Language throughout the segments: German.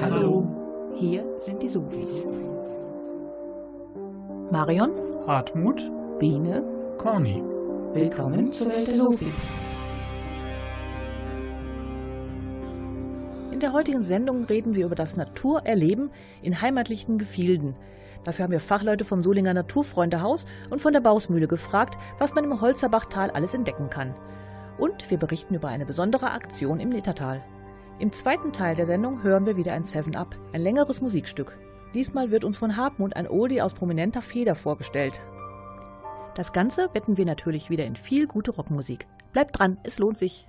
Hallo. Hier sind die Sofis. Marion, Hartmut, Biene, Corny. willkommen zur Welt der Sofis. In der heutigen Sendung reden wir über das Naturerleben in heimatlichen Gefilden. Dafür haben wir Fachleute vom Solinger Naturfreundehaus und von der Bausmühle gefragt, was man im Holzerbachtal alles entdecken kann. Und wir berichten über eine besondere Aktion im Nittertal. Im zweiten Teil der Sendung hören wir wieder ein 7-Up, ein längeres Musikstück. Diesmal wird uns von Hartmut ein Oldie aus prominenter Feder vorgestellt. Das Ganze betten wir natürlich wieder in viel gute Rockmusik. Bleibt dran, es lohnt sich.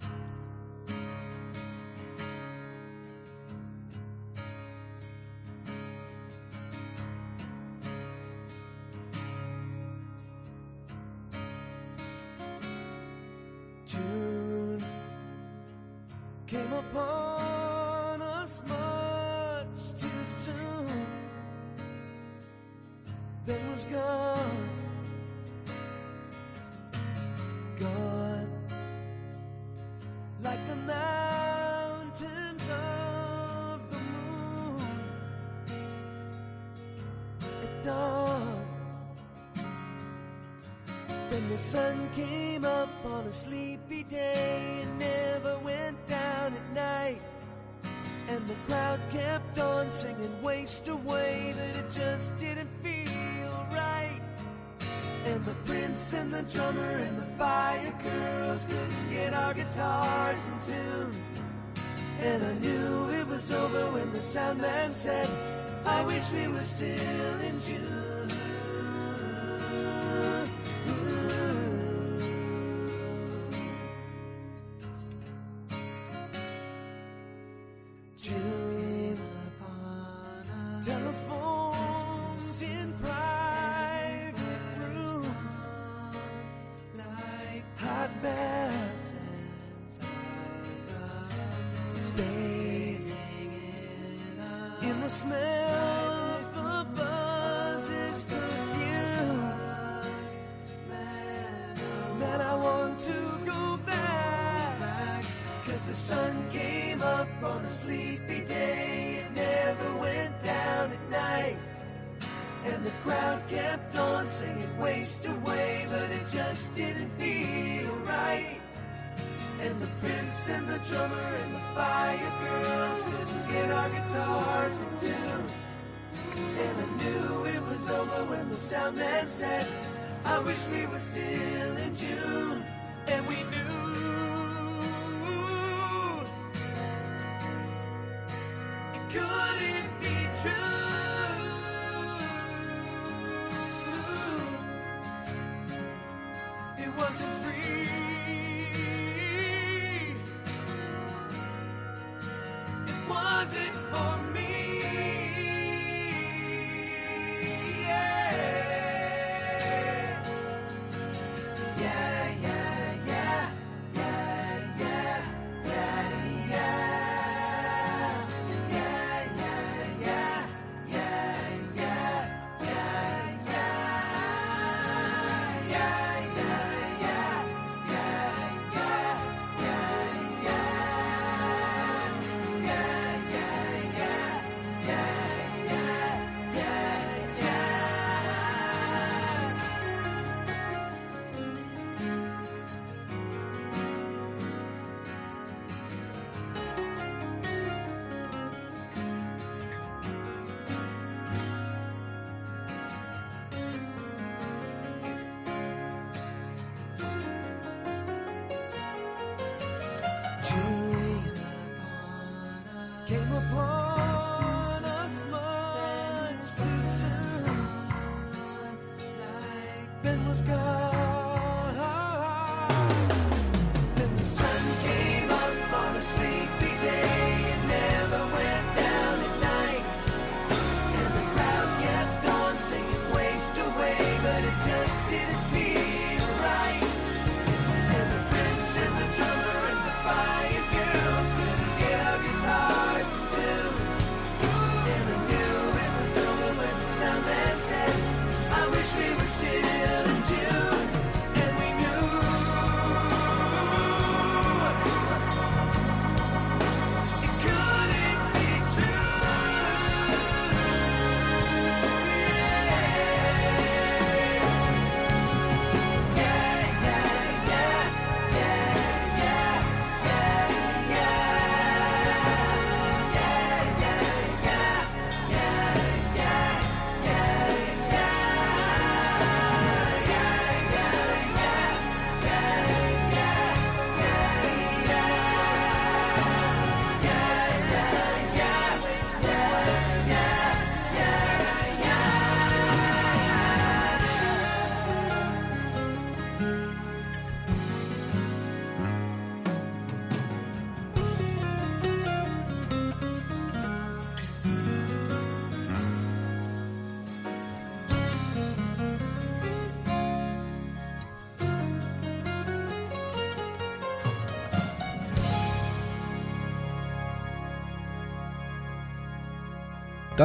And the fire girls couldn't get our guitars in tune. And I knew it was over when the sound man said, I wish we were still in. June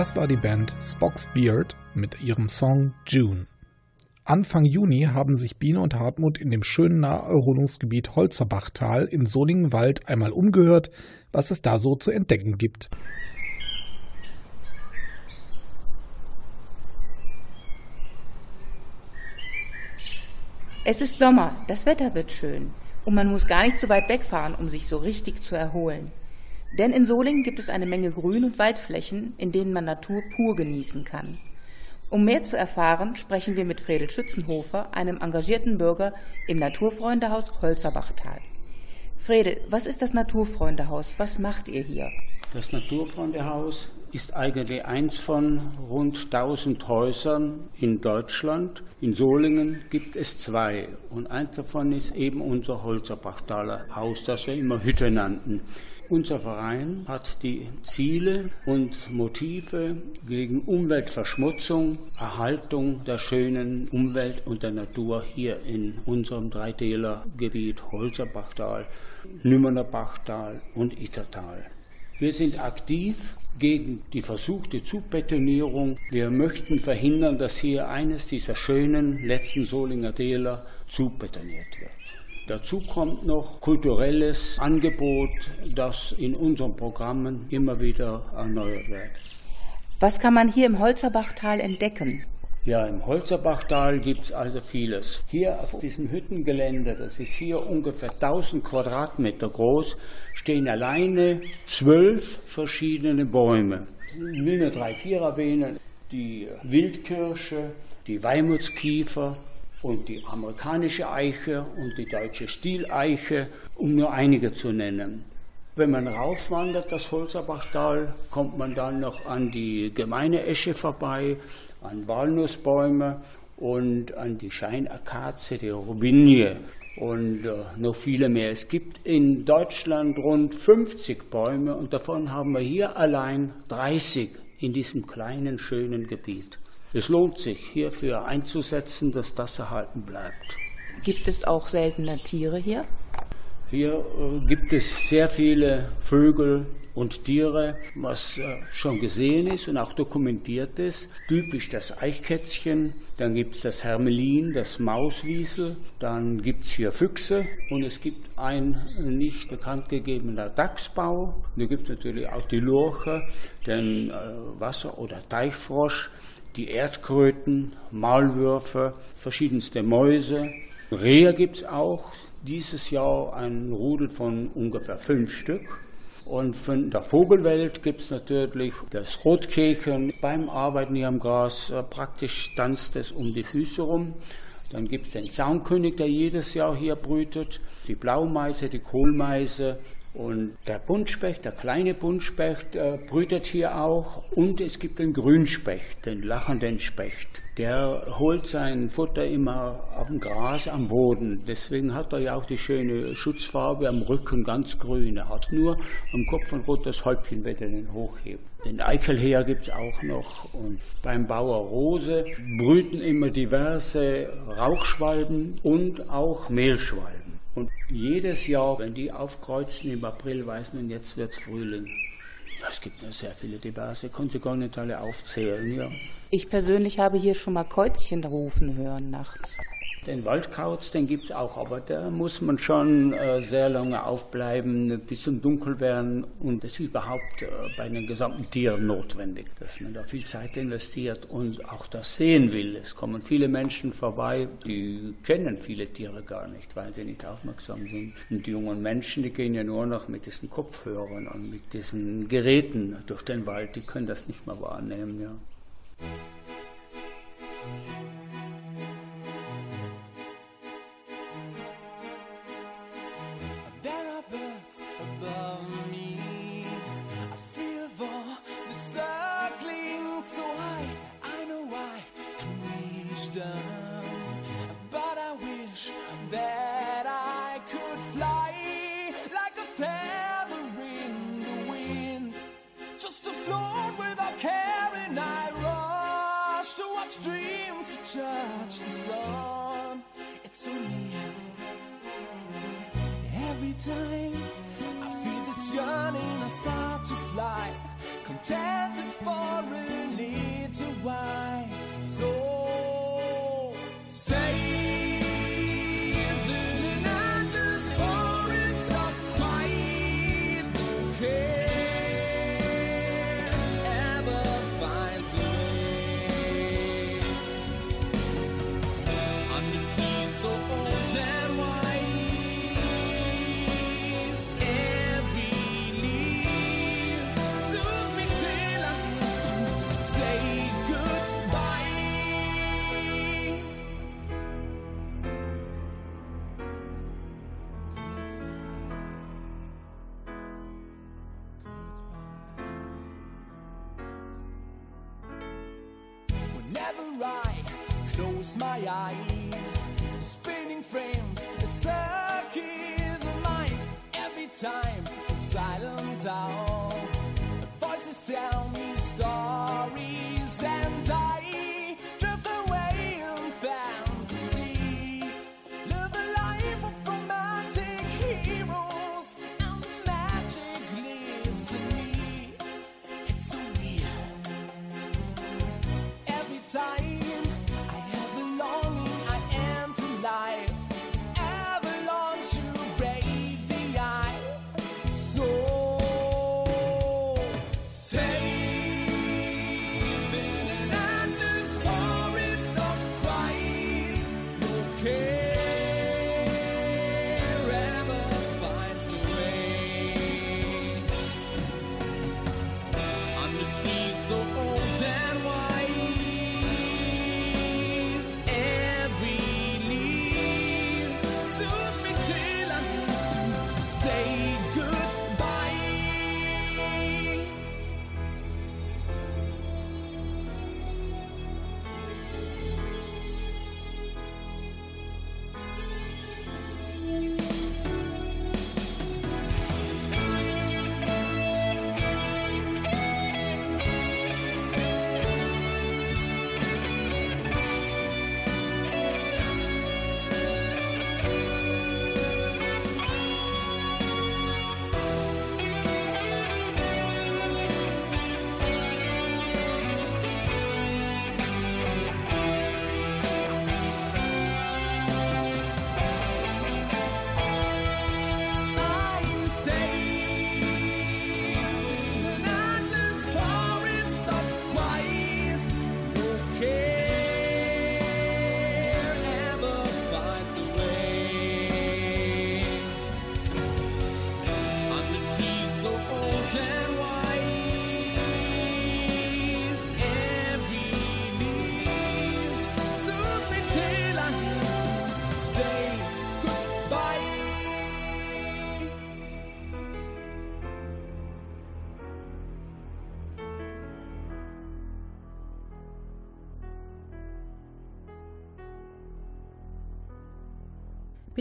Das war die Band Spock's Beard mit ihrem Song June. Anfang Juni haben sich Biene und Hartmut in dem schönen Naherholungsgebiet Holzerbachtal in Solingenwald einmal umgehört, was es da so zu entdecken gibt. Es ist Sommer, das Wetter wird schön und man muss gar nicht so weit wegfahren, um sich so richtig zu erholen. Denn in Solingen gibt es eine Menge Grün- und Waldflächen, in denen man Natur pur genießen kann. Um mehr zu erfahren, sprechen wir mit Fredel Schützenhofer, einem engagierten Bürger im Naturfreundehaus Holzerbachtal. Fredel, was ist das Naturfreundehaus? Was macht ihr hier? Das Naturfreundehaus ist eigentlich eins von rund 1000 Häusern in Deutschland. In Solingen gibt es zwei und eins davon ist eben unser Holzerbachtaler Haus, das wir immer Hütte nannten. Unser Verein hat die Ziele und Motive gegen Umweltverschmutzung, Erhaltung der schönen Umwelt und der Natur hier in unserem Dreiteilergebiet Holzerbachtal, Nümmerner Bachtal und Ittertal. Wir sind aktiv gegen die versuchte Zubetonierung. Wir möchten verhindern, dass hier eines dieser schönen letzten Solinger Täler zubetoniert wird. Dazu kommt noch kulturelles Angebot, das in unseren Programmen immer wieder erneuert wird. Was kann man hier im Holzerbachtal entdecken? Ja, im Holzerbachtal gibt es also vieles. Hier auf diesem Hüttengelände, das ist hier ungefähr 1000 Quadratmeter groß, stehen alleine zwölf verschiedene Bäume. Ich will nur drei, vier erwähnen. Die Wildkirsche, die Weimutskiefer, und die amerikanische Eiche und die deutsche Stieleiche, um nur einige zu nennen. Wenn man raufwandert, das Holzerbachtal, kommt man dann noch an die gemeine Esche vorbei, an Walnussbäume und an die Scheinakazie, die Robinie und äh, noch viele mehr. Es gibt in Deutschland rund 50 Bäume und davon haben wir hier allein 30 in diesem kleinen, schönen Gebiet. Es lohnt sich, hierfür einzusetzen, dass das erhalten bleibt. Gibt es auch seltene Tiere hier? Hier äh, gibt es sehr viele Vögel und Tiere, was äh, schon gesehen ist und auch dokumentiert ist. Typisch das Eichkätzchen, dann gibt es das Hermelin, das Mauswiesel, dann gibt es hier Füchse und es gibt ein nicht bekannt gegebener Dachsbau. Da gibt es natürlich auch die Lurche, den äh, Wasser- oder Teichfrosch die Erdkröten, Maulwürfe, verschiedenste Mäuse. Rehe gibt es auch. Dieses Jahr ein Rudel von ungefähr fünf Stück. Und von der Vogelwelt gibt es natürlich das Rotkehlchen. Beim Arbeiten hier am Gras äh, praktisch tanzt es um die Füße rum. Dann gibt es den Zaunkönig, der jedes Jahr hier brütet, die Blaumeise, die Kohlmeise, und der Buntspecht, der kleine Buntspecht, äh, brütet hier auch. Und es gibt den Grünspecht, den lachenden Specht. Der holt sein Futter immer auf dem Gras am Boden. Deswegen hat er ja auch die schöne Schutzfarbe am Rücken ganz grün. Er hat nur am Kopf ein rotes Häubchen, wenn er den hochhebt. Den Eichelheer gibt es auch noch. Und beim Bauer Rose brüten immer diverse Rauchschwalben und auch Mehlschwalben. Und jedes Jahr, wenn die aufkreuzen im April, weiß man, jetzt wird es Frühling. Es gibt ja sehr viele diverse, konnte gar nicht alle aufzählen, ja. Ich persönlich habe hier schon mal Käuzchen rufen hören nachts. Den Waldkauz, den gibt es auch, aber da muss man schon äh, sehr lange aufbleiben, bis zum Dunkelwerden. Und das ist überhaupt äh, bei den gesamten Tieren notwendig, dass man da viel Zeit investiert und auch das sehen will. Es kommen viele Menschen vorbei, die kennen viele Tiere gar nicht, weil sie nicht aufmerksam sind. Und die jungen Menschen, die gehen ja nur noch mit diesen Kopfhörern und mit diesen Geräten durch den Wald, die können das nicht mehr wahrnehmen, ja. Thank you. contented for a little while. My eyes.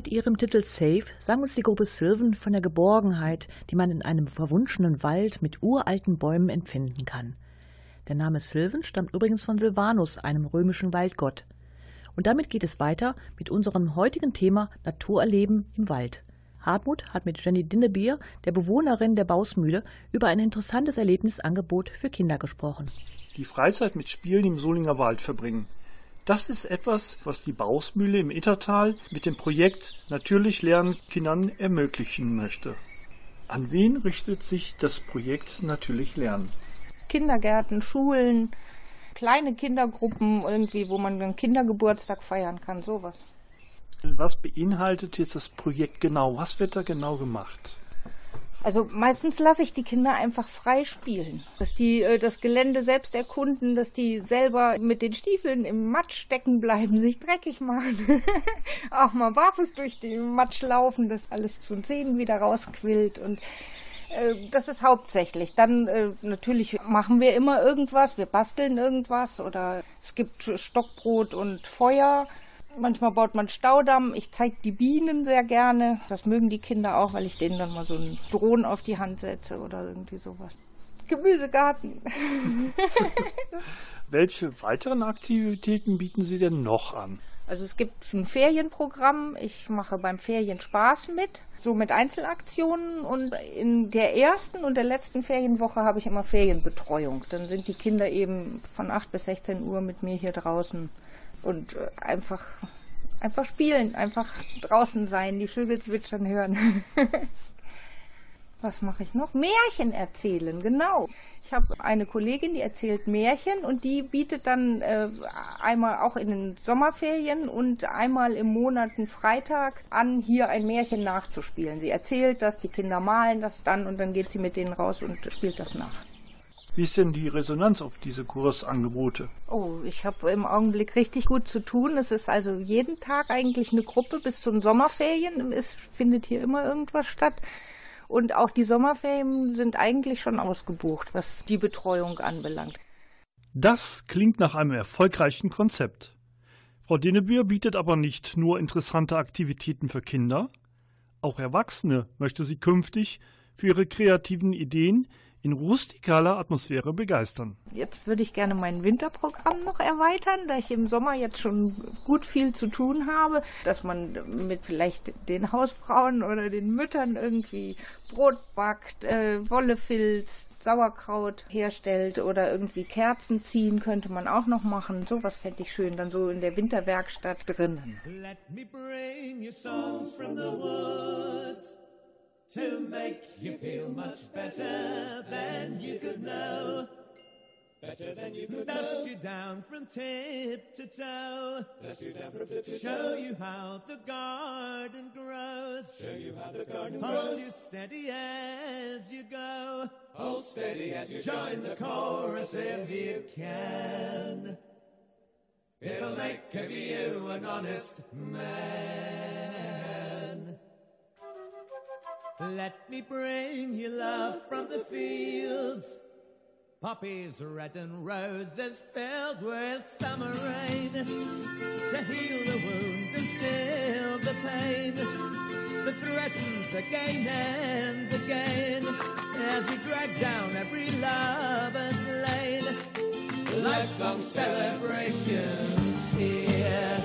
Ihrem Titel Safe sang uns die Gruppe Sylvan von der Geborgenheit, die man in einem verwunschenen Wald mit uralten Bäumen empfinden kann. Der Name Sylvan stammt übrigens von Silvanus, einem römischen Waldgott. Und damit geht es weiter mit unserem heutigen Thema Naturerleben im Wald. Hartmut hat mit Jenny Dinnebier, der Bewohnerin der Bausmühle, über ein interessantes Erlebnisangebot für Kinder gesprochen. die Freizeit mit Spielen im Solinger Wald verbringen. Das ist etwas, was die Bausmühle im Ittertal mit dem Projekt Natürlich Lernen Kindern ermöglichen möchte. An wen richtet sich das Projekt Natürlich Lernen? Kindergärten, Schulen, kleine Kindergruppen irgendwie, wo man einen Kindergeburtstag feiern kann, sowas. Was beinhaltet jetzt das Projekt genau? Was wird da genau gemacht? Also meistens lasse ich die Kinder einfach frei spielen, dass die äh, das Gelände selbst erkunden, dass die selber mit den Stiefeln im Matsch stecken bleiben, sich dreckig machen, auch mal barfuß durch den Matsch laufen, dass alles zu den Zähnen wieder rausquillt und äh, das ist hauptsächlich. Dann äh, natürlich machen wir immer irgendwas, wir basteln irgendwas oder es gibt Stockbrot und Feuer. Manchmal baut man Staudamm. Ich zeige die Bienen sehr gerne. Das mögen die Kinder auch, weil ich denen dann mal so einen Drohnen auf die Hand setze oder irgendwie sowas. Gemüsegarten. Welche weiteren Aktivitäten bieten Sie denn noch an? Also es gibt ein Ferienprogramm. Ich mache beim Ferien Spaß mit, so mit Einzelaktionen. Und in der ersten und der letzten Ferienwoche habe ich immer Ferienbetreuung. Dann sind die Kinder eben von 8 bis 16 Uhr mit mir hier draußen und äh, einfach, einfach spielen, einfach draußen sein, die Vögel zwitschern hören. Was mache ich noch? Märchen erzählen, genau. Ich habe eine Kollegin, die erzählt Märchen und die bietet dann äh, einmal auch in den Sommerferien und einmal im Monat einen Freitag an, hier ein Märchen nachzuspielen. Sie erzählt das, die Kinder malen das dann und dann geht sie mit denen raus und spielt das nach. Wie ist denn die Resonanz auf diese Kursangebote? Oh, ich habe im Augenblick richtig gut zu tun. Es ist also jeden Tag eigentlich eine Gruppe bis zu den Sommerferien. Es findet hier immer irgendwas statt. Und auch die Sommerferien sind eigentlich schon ausgebucht, was die Betreuung anbelangt. Das klingt nach einem erfolgreichen Konzept. Frau Denebühr bietet aber nicht nur interessante Aktivitäten für Kinder, auch Erwachsene möchte sie künftig für ihre kreativen Ideen in rustikaler Atmosphäre begeistern. Jetzt würde ich gerne mein Winterprogramm noch erweitern, da ich im Sommer jetzt schon gut viel zu tun habe, dass man mit vielleicht den Hausfrauen oder den Müttern irgendwie Brot backt, äh, Wolle filzt, Sauerkraut herstellt oder irgendwie Kerzen ziehen könnte man auch noch machen. Sowas fände ich schön, dann so in der Winterwerkstatt drinnen. Let me bring you songs from the woods to make you feel much better than you could know. Better than you could Dust know. you down from tip to toe. Dust you down from tip to toe. Show you how the garden grows. Show you how the garden Hold grows. Hold you steady as you go. Hold steady as you join the chorus if you can. It'll make of you an honest man. Let me bring you love from the fields. Poppies red and roses filled with summer rain to heal the wound and still the pain that threatens again and again as we drag down every lover's lane. Life's long celebrations here.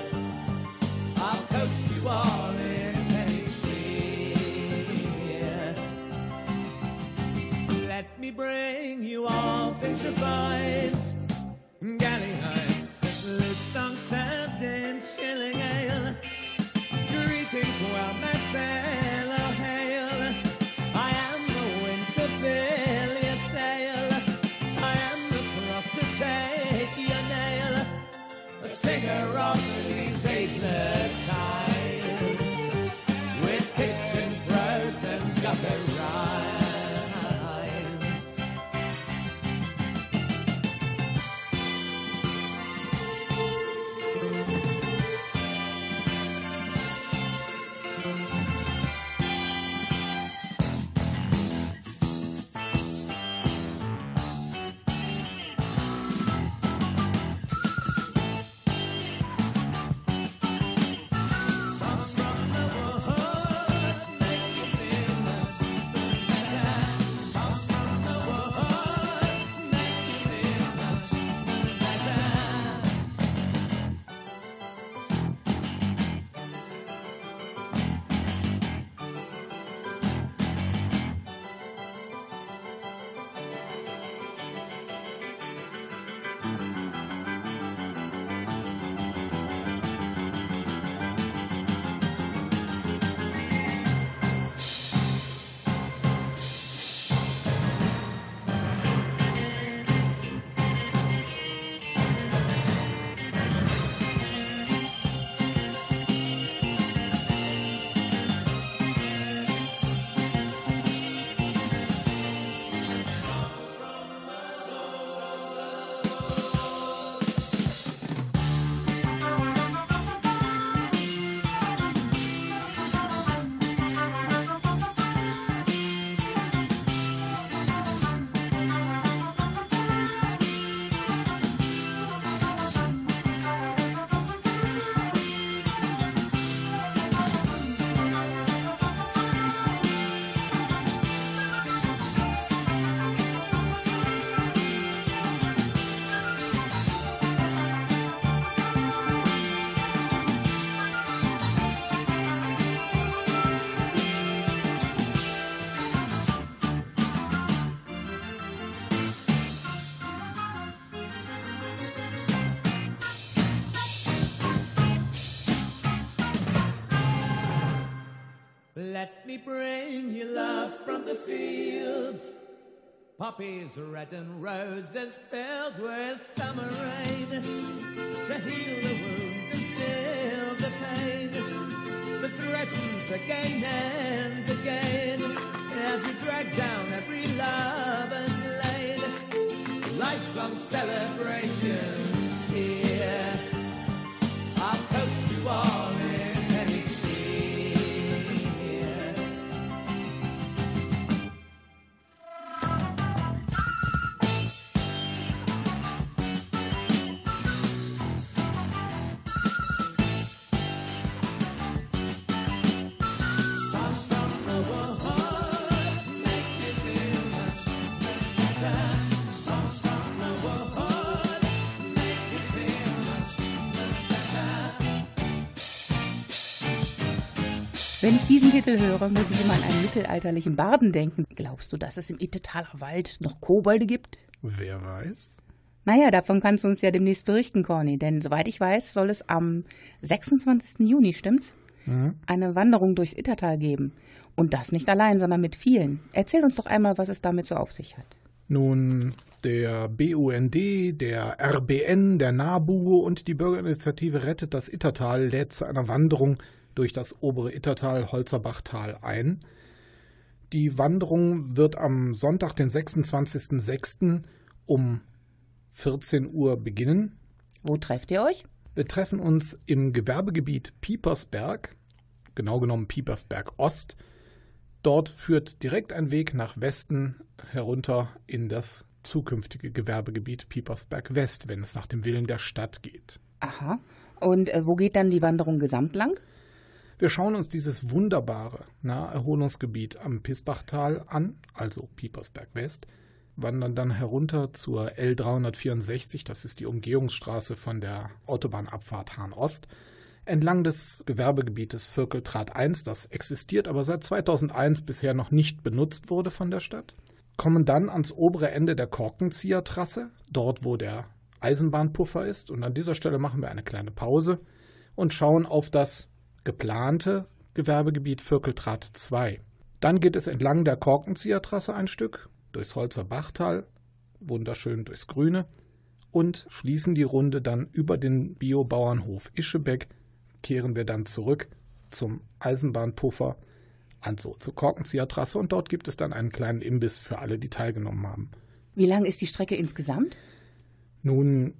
I'll coast you all in. Me bring you all things refined. Galley heights, lute song served in chilling ale. Greetings, well, my fellow hail. I am the fill your sail. I am the frost to take your nail. A singer of these ageless times. With kitchen prose and gutter me bring you love from the fields. Poppies red and roses filled with summer rain to heal the wound and still the pain that threatens again and again as we drag down every lover's lane. Life's long celebrations here. Wenn ich diesen Titel höre, muss ich immer an einen mittelalterlichen Barden denken. Glaubst du, dass es im Ittetaler Wald noch Kobolde gibt? Wer weiß? Naja, davon kannst du uns ja demnächst berichten, Corny. Denn soweit ich weiß, soll es am 26. Juni, stimmt's? Eine Wanderung durchs Ittertal geben. Und das nicht allein, sondern mit vielen. Erzähl uns doch einmal, was es damit so auf sich hat. Nun, der BUND, der RBN, der NABU und die Bürgerinitiative Rettet das Ittertal lädt zu einer Wanderung durch das obere Ittertal Holzerbachtal ein. Die Wanderung wird am Sonntag, den 26.06. um 14 Uhr beginnen. Wo trefft ihr euch? Wir treffen uns im Gewerbegebiet Piepersberg, genau genommen Piepersberg Ost. Dort führt direkt ein Weg nach Westen herunter in das zukünftige Gewerbegebiet Piepersberg West, wenn es nach dem Willen der Stadt geht. Aha. Und äh, wo geht dann die Wanderung gesamt lang? Wir schauen uns dieses wunderbare Naherholungsgebiet am Pisbachtal an, also Piepersberg West, wandern dann herunter zur L364, das ist die Umgehungsstraße von der Autobahnabfahrt Hahn Ost, entlang des Gewerbegebietes Vierkeltrat 1, das existiert, aber seit 2001 bisher noch nicht benutzt wurde von der Stadt, kommen dann ans obere Ende der Korkenziehertrasse, dort wo der Eisenbahnpuffer ist, und an dieser Stelle machen wir eine kleine Pause und schauen auf das geplante Gewerbegebiet Vierkeltrat 2. Dann geht es entlang der Korkenziehertrasse ein Stück, durchs Holzer Bachtal, wunderschön durchs Grüne, und schließen die Runde dann über den Biobauernhof Ischebeck, kehren wir dann zurück zum Eisenbahnpuffer, also zur Korkenziehertrasse, und dort gibt es dann einen kleinen Imbiss für alle, die teilgenommen haben. Wie lang ist die Strecke insgesamt? Nun,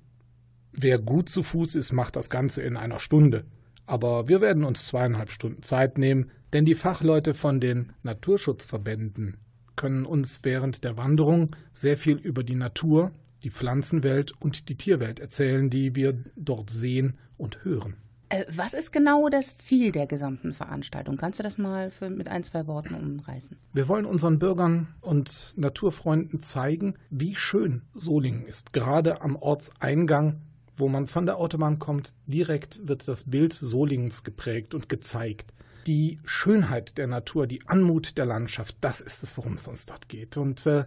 wer gut zu Fuß ist, macht das Ganze in einer Stunde. Aber wir werden uns zweieinhalb Stunden Zeit nehmen, denn die Fachleute von den Naturschutzverbänden können uns während der Wanderung sehr viel über die Natur, die Pflanzenwelt und die Tierwelt erzählen, die wir dort sehen und hören. Äh, was ist genau das Ziel der gesamten Veranstaltung? Kannst du das mal für, mit ein, zwei Worten umreißen? Wir wollen unseren Bürgern und Naturfreunden zeigen, wie schön Solingen ist. Gerade am Ortseingang, wo man von der Autobahn kommt, direkt wird das Bild Solingens geprägt und gezeigt. Die Schönheit der Natur, die Anmut der Landschaft, das ist es, worum es uns dort geht. Und äh,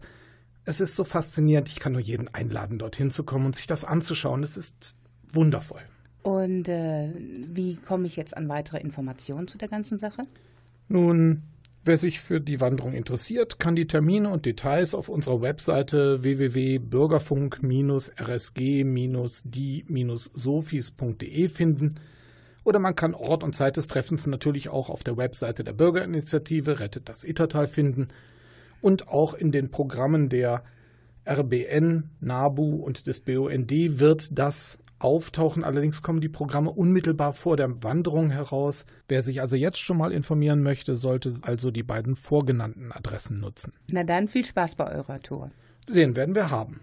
es ist so faszinierend. Ich kann nur jeden einladen, dorthin zu kommen und sich das anzuschauen. Es ist wundervoll. Und äh, wie komme ich jetzt an weitere Informationen zu der ganzen Sache? Nun, wer sich für die Wanderung interessiert, kann die Termine und Details auf unserer Webseite www.bürgerfunk-rsg-die-sophies.de finden. Oder man kann Ort und Zeit des Treffens natürlich auch auf der Webseite der Bürgerinitiative Rettet das Ittertal finden und auch in den Programmen der RBN, NABU und des BUND wird das auftauchen. Allerdings kommen die Programme unmittelbar vor der Wanderung heraus. Wer sich also jetzt schon mal informieren möchte, sollte also die beiden vorgenannten Adressen nutzen. Na dann viel Spaß bei eurer Tour. Den werden wir haben.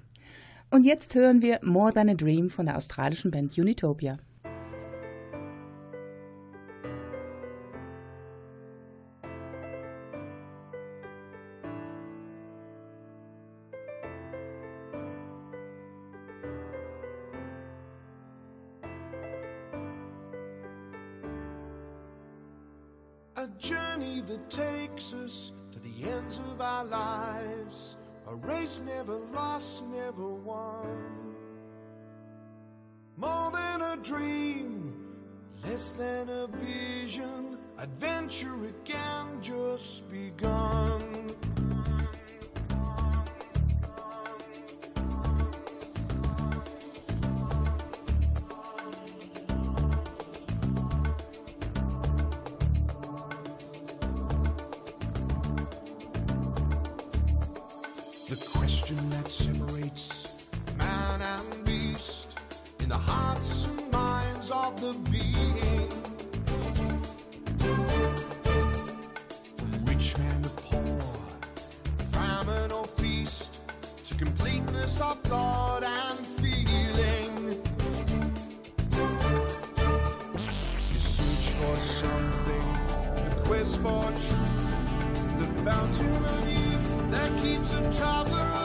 Und jetzt hören wir More Than a Dream von der australischen Band Unitopia. Lost, never won. More than a dream, less than a vision. Adventure again just begun. The question that separates man and beast in the hearts and minds of the being. From rich man to poor, famine or feast, to completeness of thought and feeling. You search for something, the quest for truth, the fountain of that keeps a traveler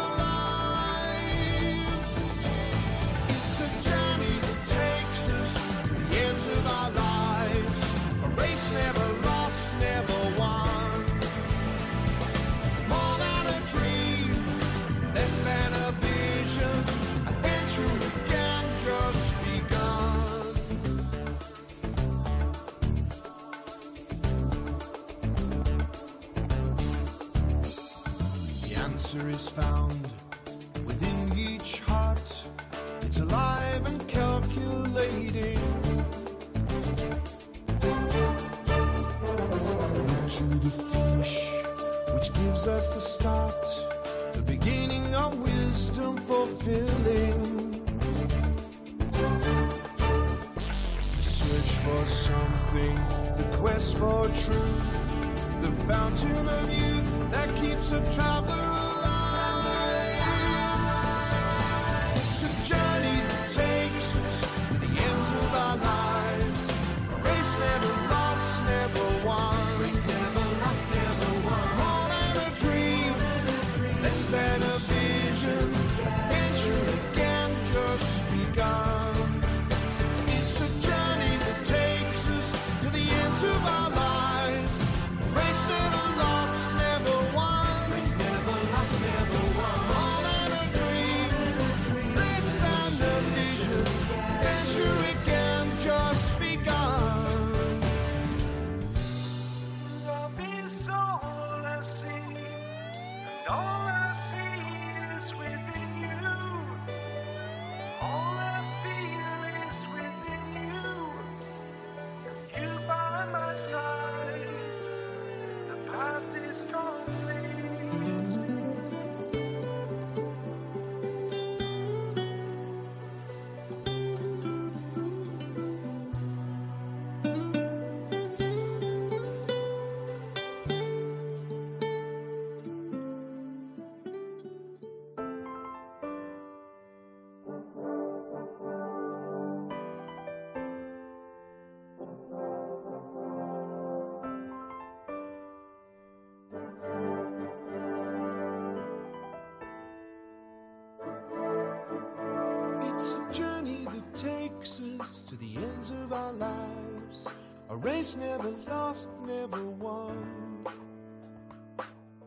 the ends of our lives. A race never lost, never won.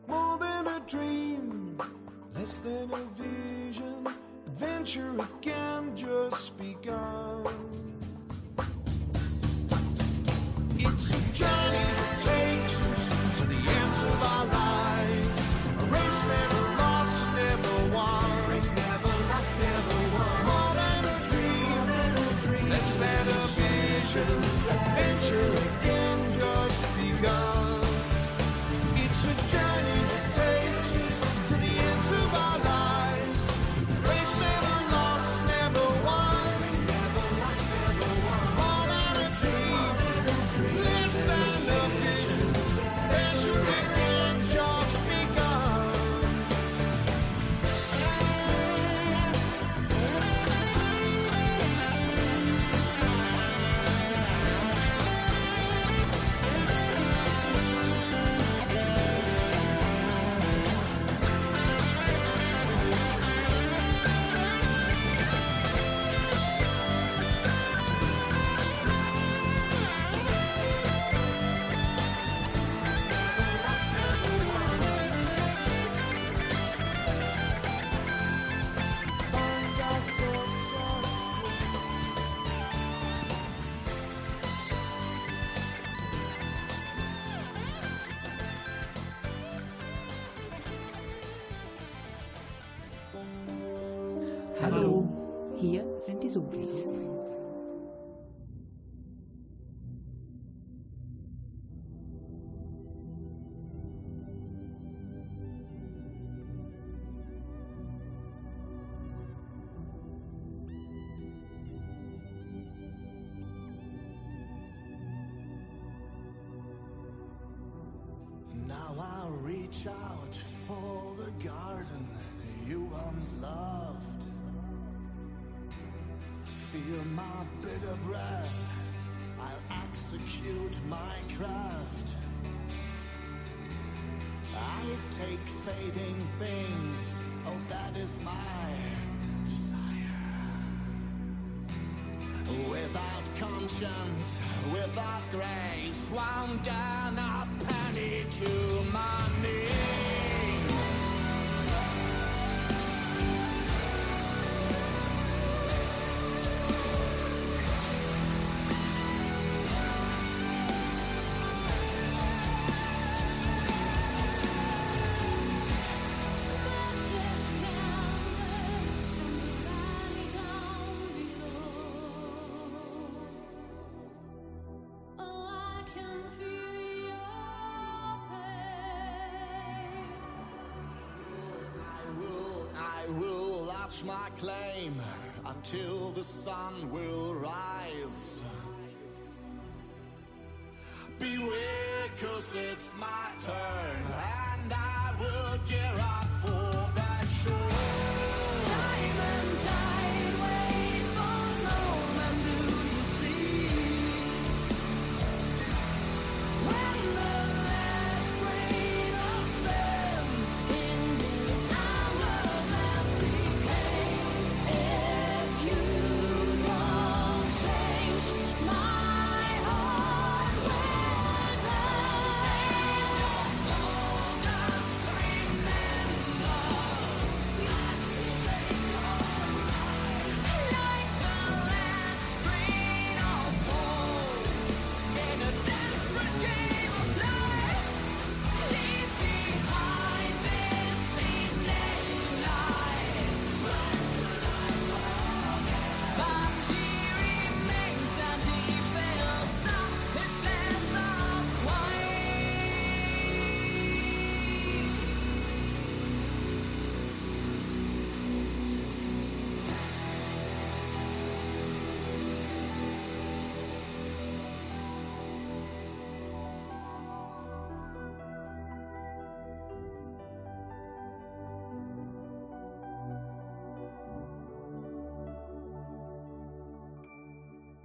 More than a dream, less than a vision. Adventure again just begun. It's a journey. out for the garden you once loved. Feel my bitter breath, I'll execute my craft. I take fading things, oh, that is my desire. Without conscience, without grace, wound down money to my name. Watch my claim until the sun will rise. Beware, cause it's my turn, and I will gear up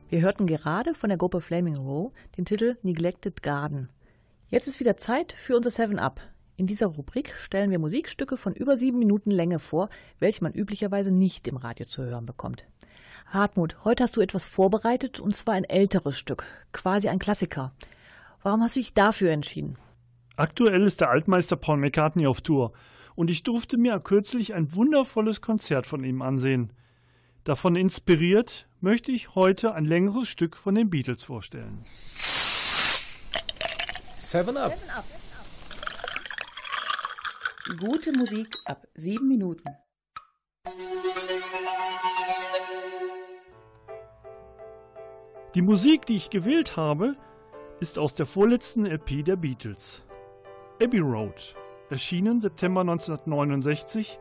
Wir hörten gerade von der Gruppe Flaming Row den Titel Neglected Garden. Jetzt ist wieder Zeit für unser Seven Up. In dieser Rubrik stellen wir Musikstücke von über sieben Minuten Länge vor, welche man üblicherweise nicht im Radio zu hören bekommt. Hartmut, heute hast du etwas vorbereitet und zwar ein älteres Stück, quasi ein Klassiker. Warum hast du dich dafür entschieden? Aktuell ist der Altmeister Paul McCartney auf Tour und ich durfte mir kürzlich ein wundervolles Konzert von ihm ansehen. Davon inspiriert möchte ich heute ein längeres Stück von den Beatles vorstellen. Seven Up. Gute Musik ab sieben Minuten. Die Musik, die ich gewählt habe, ist aus der vorletzten LP der Beatles. Abbey Road, erschienen September 1969,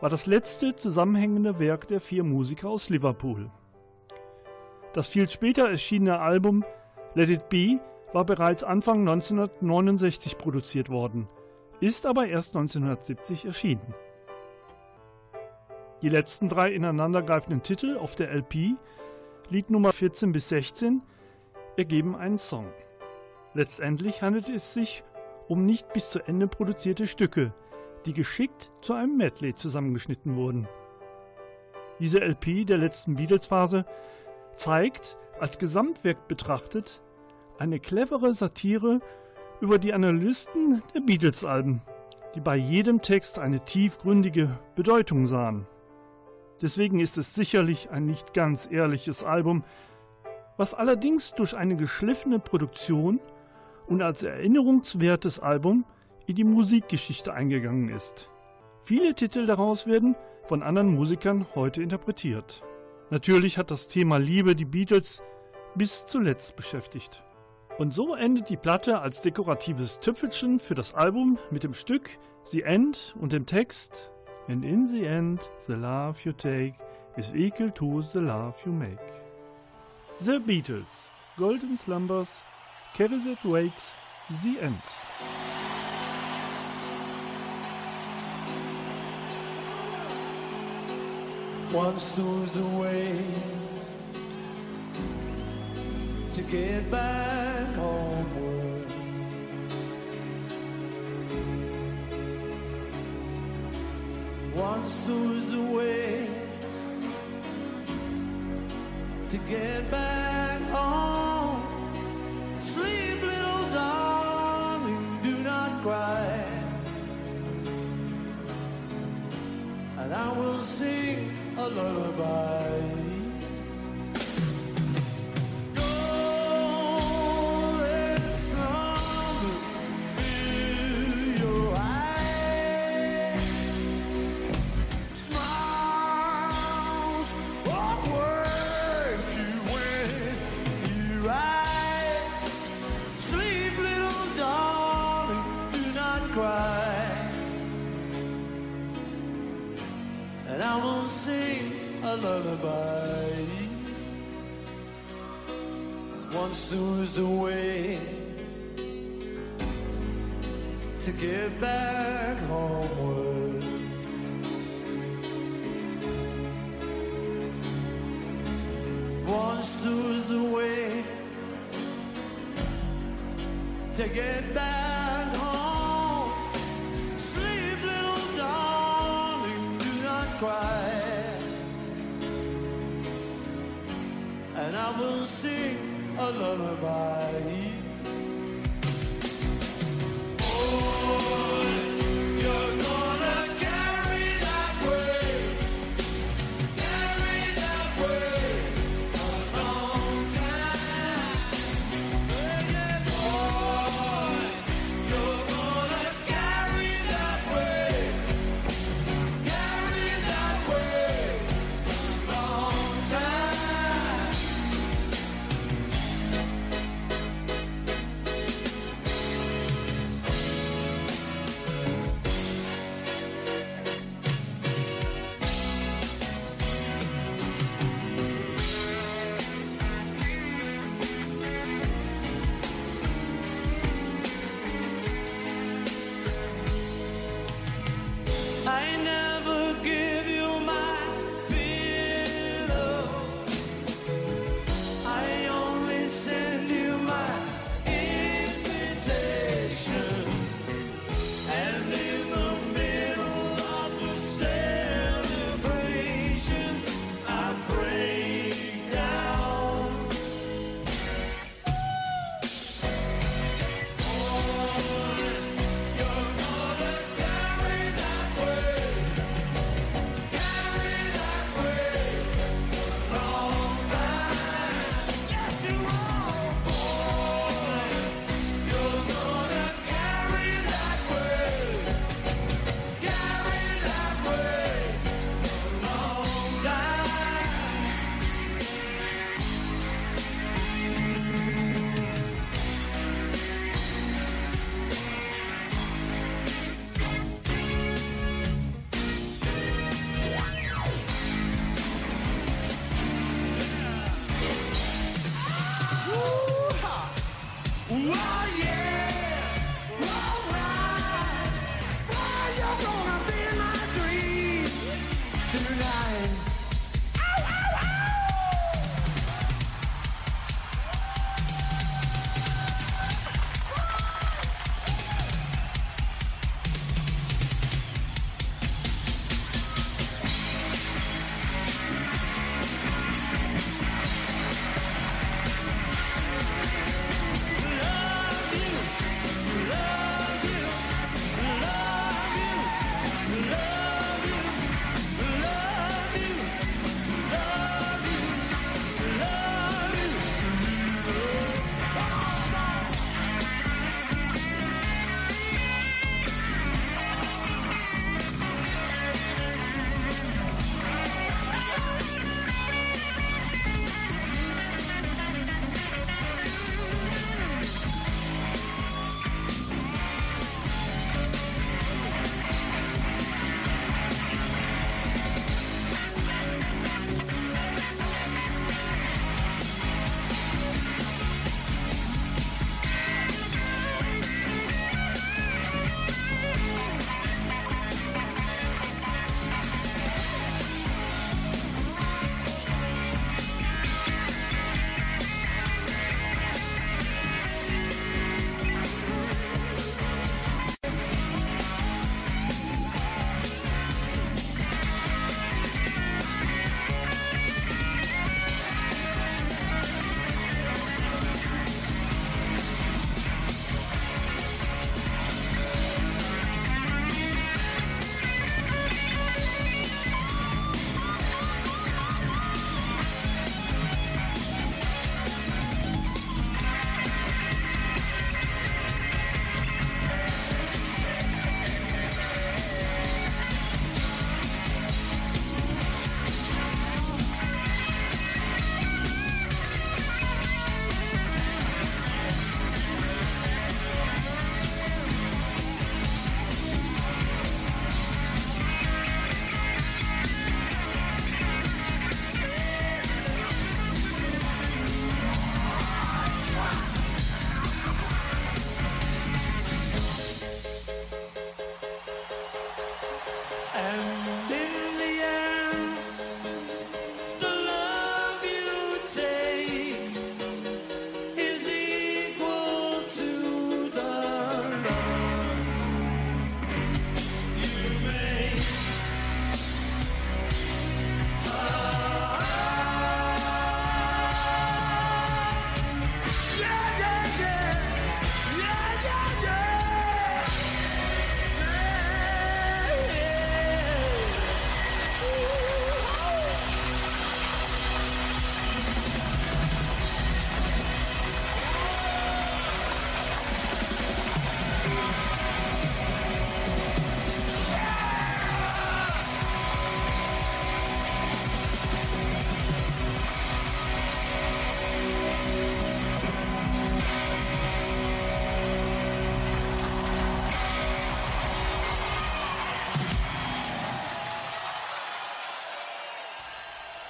war das letzte zusammenhängende Werk der vier Musiker aus Liverpool. Das viel später erschienene Album Let It Be war bereits Anfang 1969 produziert worden, ist aber erst 1970 erschienen. Die letzten drei ineinandergreifenden Titel auf der LP, Lied Nummer 14 bis 16, ergeben einen Song. Letztendlich handelt es sich um nicht bis zu Ende produzierte Stücke, die geschickt zu einem Medley zusammengeschnitten wurden. Diese LP der letzten Beatles-Phase zeigt, als Gesamtwerk betrachtet, eine clevere Satire über die Analysten der Beatles-Alben, die bei jedem Text eine tiefgründige Bedeutung sahen. Deswegen ist es sicherlich ein nicht ganz ehrliches Album, was allerdings durch eine geschliffene Produktion und als erinnerungswertes Album in die Musikgeschichte eingegangen ist. Viele Titel daraus werden von anderen Musikern heute interpretiert. Natürlich hat das Thema Liebe die Beatles bis zuletzt beschäftigt. Und so endet die Platte als dekoratives Tüpfelchen für das Album mit dem Stück The End und dem Text And in the end, the love you take is equal to the love you make. The Beatles, Golden Slumbers, Carry That Weight, The End. one stone's away to get back homeward. was a away to get back. A lullaby. lullaby there's a way to get back homeward. there is a way to get back. will sing a lullaby.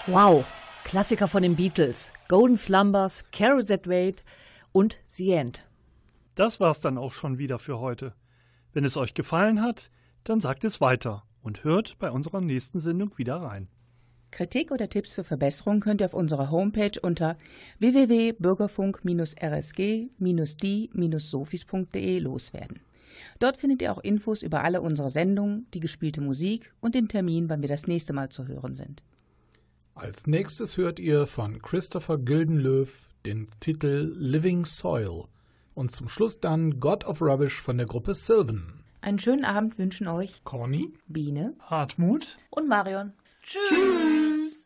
Wow, Klassiker von den Beatles, Golden Slumbers, Carol That Wait und The End. Das war's dann auch schon wieder für heute. Wenn es euch gefallen hat, dann sagt es weiter und hört bei unserer nächsten Sendung wieder rein. Kritik oder Tipps für Verbesserung könnt ihr auf unserer Homepage unter www.bürgerfunk-rsg-die-sofis.de loswerden. Dort findet ihr auch Infos über alle unsere Sendungen, die gespielte Musik und den Termin, wann wir das nächste Mal zu hören sind. Als nächstes hört ihr von Christopher Gildenlöw den Titel Living Soil und zum Schluss dann God of Rubbish von der Gruppe Sylvan. Einen schönen Abend wünschen euch Corny? Biene Hartmut Und Marion. Tschüss.